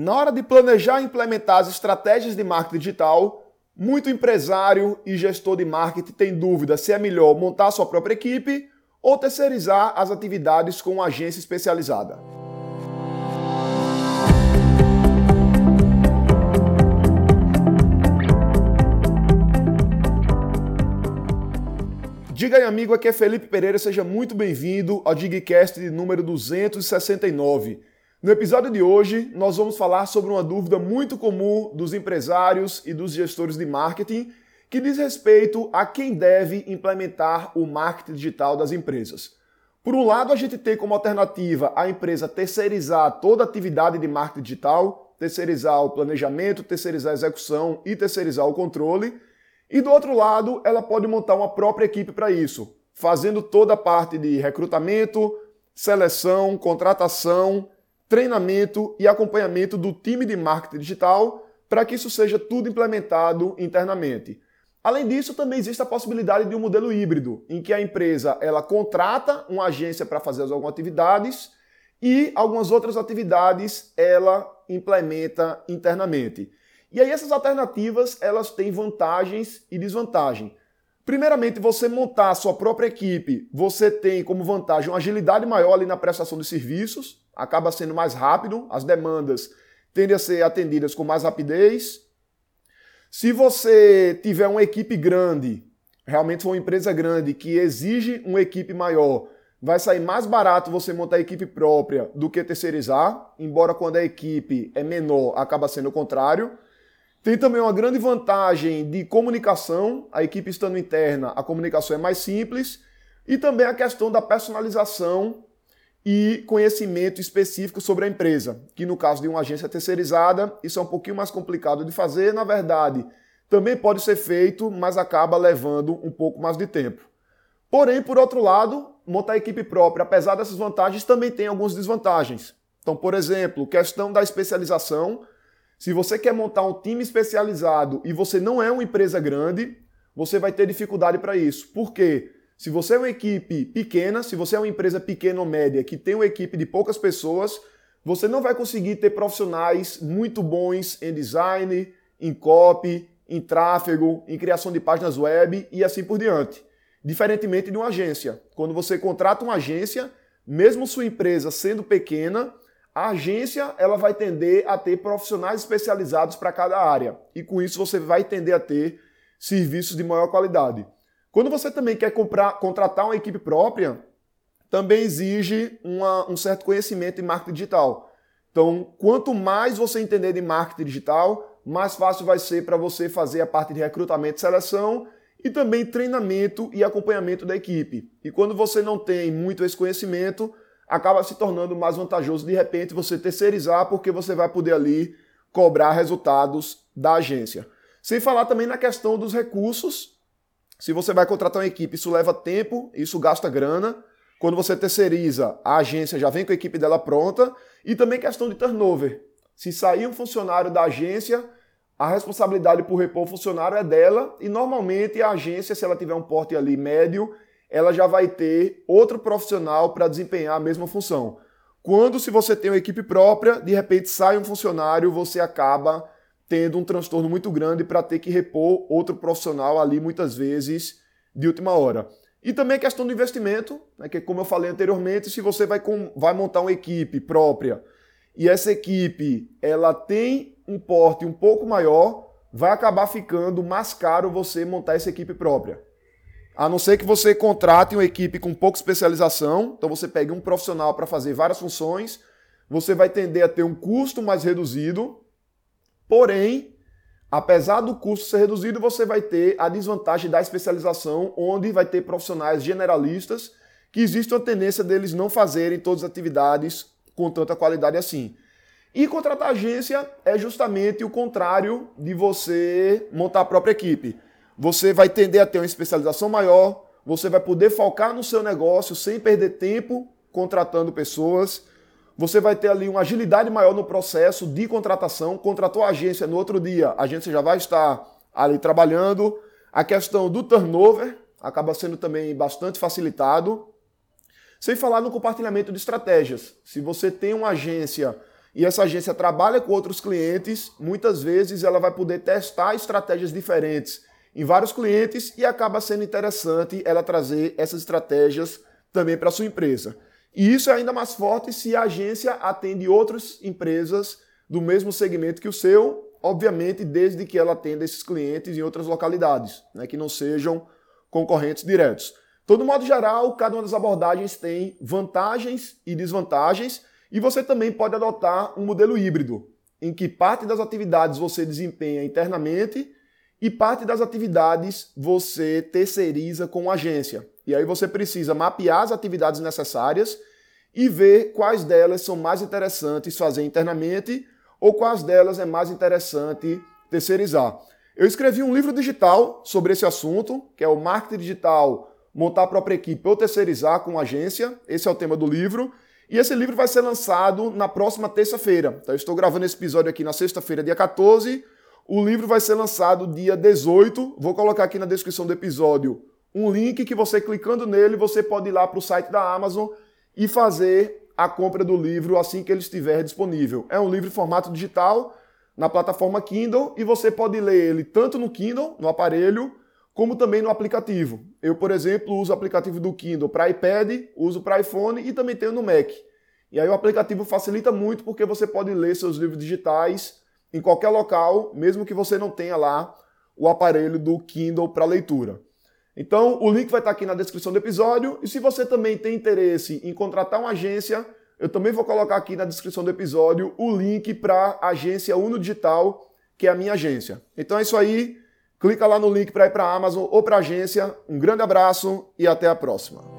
Na hora de planejar e implementar as estratégias de marketing digital, muito empresário e gestor de marketing tem dúvida se é melhor montar sua própria equipe ou terceirizar as atividades com uma agência especializada. Diga aí, amigo, aqui é Felipe Pereira, seja muito bem-vindo ao Digcast número 269. No episódio de hoje, nós vamos falar sobre uma dúvida muito comum dos empresários e dos gestores de marketing, que diz respeito a quem deve implementar o marketing digital das empresas. Por um lado, a gente tem como alternativa a empresa terceirizar toda a atividade de marketing digital, terceirizar o planejamento, terceirizar a execução e terceirizar o controle. E do outro lado, ela pode montar uma própria equipe para isso, fazendo toda a parte de recrutamento, seleção, contratação, treinamento e acompanhamento do time de marketing digital para que isso seja tudo implementado internamente. Além disso, também existe a possibilidade de um modelo híbrido, em que a empresa ela contrata uma agência para fazer algumas atividades e algumas outras atividades ela implementa internamente. E aí essas alternativas, elas têm vantagens e desvantagens. Primeiramente, você montar a sua própria equipe, você tem como vantagem uma agilidade maior ali na prestação de serviços, acaba sendo mais rápido, as demandas tendem a ser atendidas com mais rapidez. Se você tiver uma equipe grande, realmente for uma empresa grande que exige uma equipe maior, vai sair mais barato você montar a equipe própria do que terceirizar, embora quando a equipe é menor, acaba sendo o contrário. Tem também uma grande vantagem de comunicação, a equipe estando interna, a comunicação é mais simples, e também a questão da personalização e conhecimento específico sobre a empresa, que no caso de uma agência terceirizada, isso é um pouquinho mais complicado de fazer, na verdade, também pode ser feito, mas acaba levando um pouco mais de tempo. Porém, por outro lado, montar equipe própria, apesar dessas vantagens, também tem algumas desvantagens. Então, por exemplo, questão da especialização, se você quer montar um time especializado e você não é uma empresa grande, você vai ter dificuldade para isso. Por quê? Se você é uma equipe pequena, se você é uma empresa pequena ou média que tem uma equipe de poucas pessoas, você não vai conseguir ter profissionais muito bons em design, em copy, em tráfego, em criação de páginas web e assim por diante. Diferentemente de uma agência. Quando você contrata uma agência, mesmo sua empresa sendo pequena, a agência ela vai tender a ter profissionais especializados para cada área e com isso você vai tender a ter serviços de maior qualidade. Quando você também quer comprar, contratar uma equipe própria, também exige uma, um certo conhecimento em marketing digital. Então, quanto mais você entender de marketing digital, mais fácil vai ser para você fazer a parte de recrutamento e seleção e também treinamento e acompanhamento da equipe. E quando você não tem muito esse conhecimento, acaba se tornando mais vantajoso de repente você terceirizar, porque você vai poder ali cobrar resultados da agência. Sem falar também na questão dos recursos. Se você vai contratar uma equipe, isso leva tempo, isso gasta grana. Quando você terceiriza, a agência já vem com a equipe dela pronta. E também questão de turnover. Se sair um funcionário da agência, a responsabilidade por repor o funcionário é dela. E normalmente a agência, se ela tiver um porte ali médio, ela já vai ter outro profissional para desempenhar a mesma função. Quando, se você tem uma equipe própria, de repente sai um funcionário, você acaba tendo um transtorno muito grande para ter que repor outro profissional ali, muitas vezes, de última hora. E também a questão do investimento, né, que como eu falei anteriormente, se você vai, com, vai montar uma equipe própria e essa equipe ela tem um porte um pouco maior, vai acabar ficando mais caro você montar essa equipe própria. A não ser que você contrate uma equipe com pouca especialização, então você pegue um profissional para fazer várias funções, você vai tender a ter um custo mais reduzido, porém, apesar do custo ser reduzido, você vai ter a desvantagem da especialização, onde vai ter profissionais generalistas que existe uma tendência deles não fazerem todas as atividades com tanta qualidade assim. E contratar agência é justamente o contrário de você montar a própria equipe você vai tender a ter uma especialização maior, você vai poder focar no seu negócio sem perder tempo contratando pessoas. Você vai ter ali uma agilidade maior no processo de contratação. Contratou a agência no outro dia, a agência já vai estar ali trabalhando. A questão do turnover acaba sendo também bastante facilitado. Sem falar no compartilhamento de estratégias. Se você tem uma agência e essa agência trabalha com outros clientes, muitas vezes ela vai poder testar estratégias diferentes em vários clientes e acaba sendo interessante ela trazer essas estratégias também para sua empresa. E isso é ainda mais forte se a agência atende outras empresas do mesmo segmento que o seu, obviamente, desde que ela atenda esses clientes em outras localidades, né, que não sejam concorrentes diretos. Todo modo geral, cada uma das abordagens tem vantagens e desvantagens, e você também pode adotar um modelo híbrido, em que parte das atividades você desempenha internamente e parte das atividades você terceiriza com a agência. E aí você precisa mapear as atividades necessárias e ver quais delas são mais interessantes fazer internamente ou quais delas é mais interessante terceirizar. Eu escrevi um livro digital sobre esse assunto, que é o Marketing Digital, montar a própria equipe ou terceirizar com agência. Esse é o tema do livro. E esse livro vai ser lançado na próxima terça-feira. Então, eu estou gravando esse episódio aqui na sexta-feira, dia 14. O livro vai ser lançado dia 18. Vou colocar aqui na descrição do episódio um link que você clicando nele, você pode ir lá para o site da Amazon e fazer a compra do livro assim que ele estiver disponível. É um livro em formato digital na plataforma Kindle e você pode ler ele tanto no Kindle, no aparelho, como também no aplicativo. Eu, por exemplo, uso o aplicativo do Kindle para iPad, uso para iPhone e também tenho no Mac. E aí o aplicativo facilita muito porque você pode ler seus livros digitais em qualquer local, mesmo que você não tenha lá o aparelho do Kindle para leitura. Então, o link vai estar aqui na descrição do episódio. E se você também tem interesse em contratar uma agência, eu também vou colocar aqui na descrição do episódio o link para a agência Uno Digital, que é a minha agência. Então é isso aí. Clica lá no link para ir para a Amazon ou para a agência. Um grande abraço e até a próxima.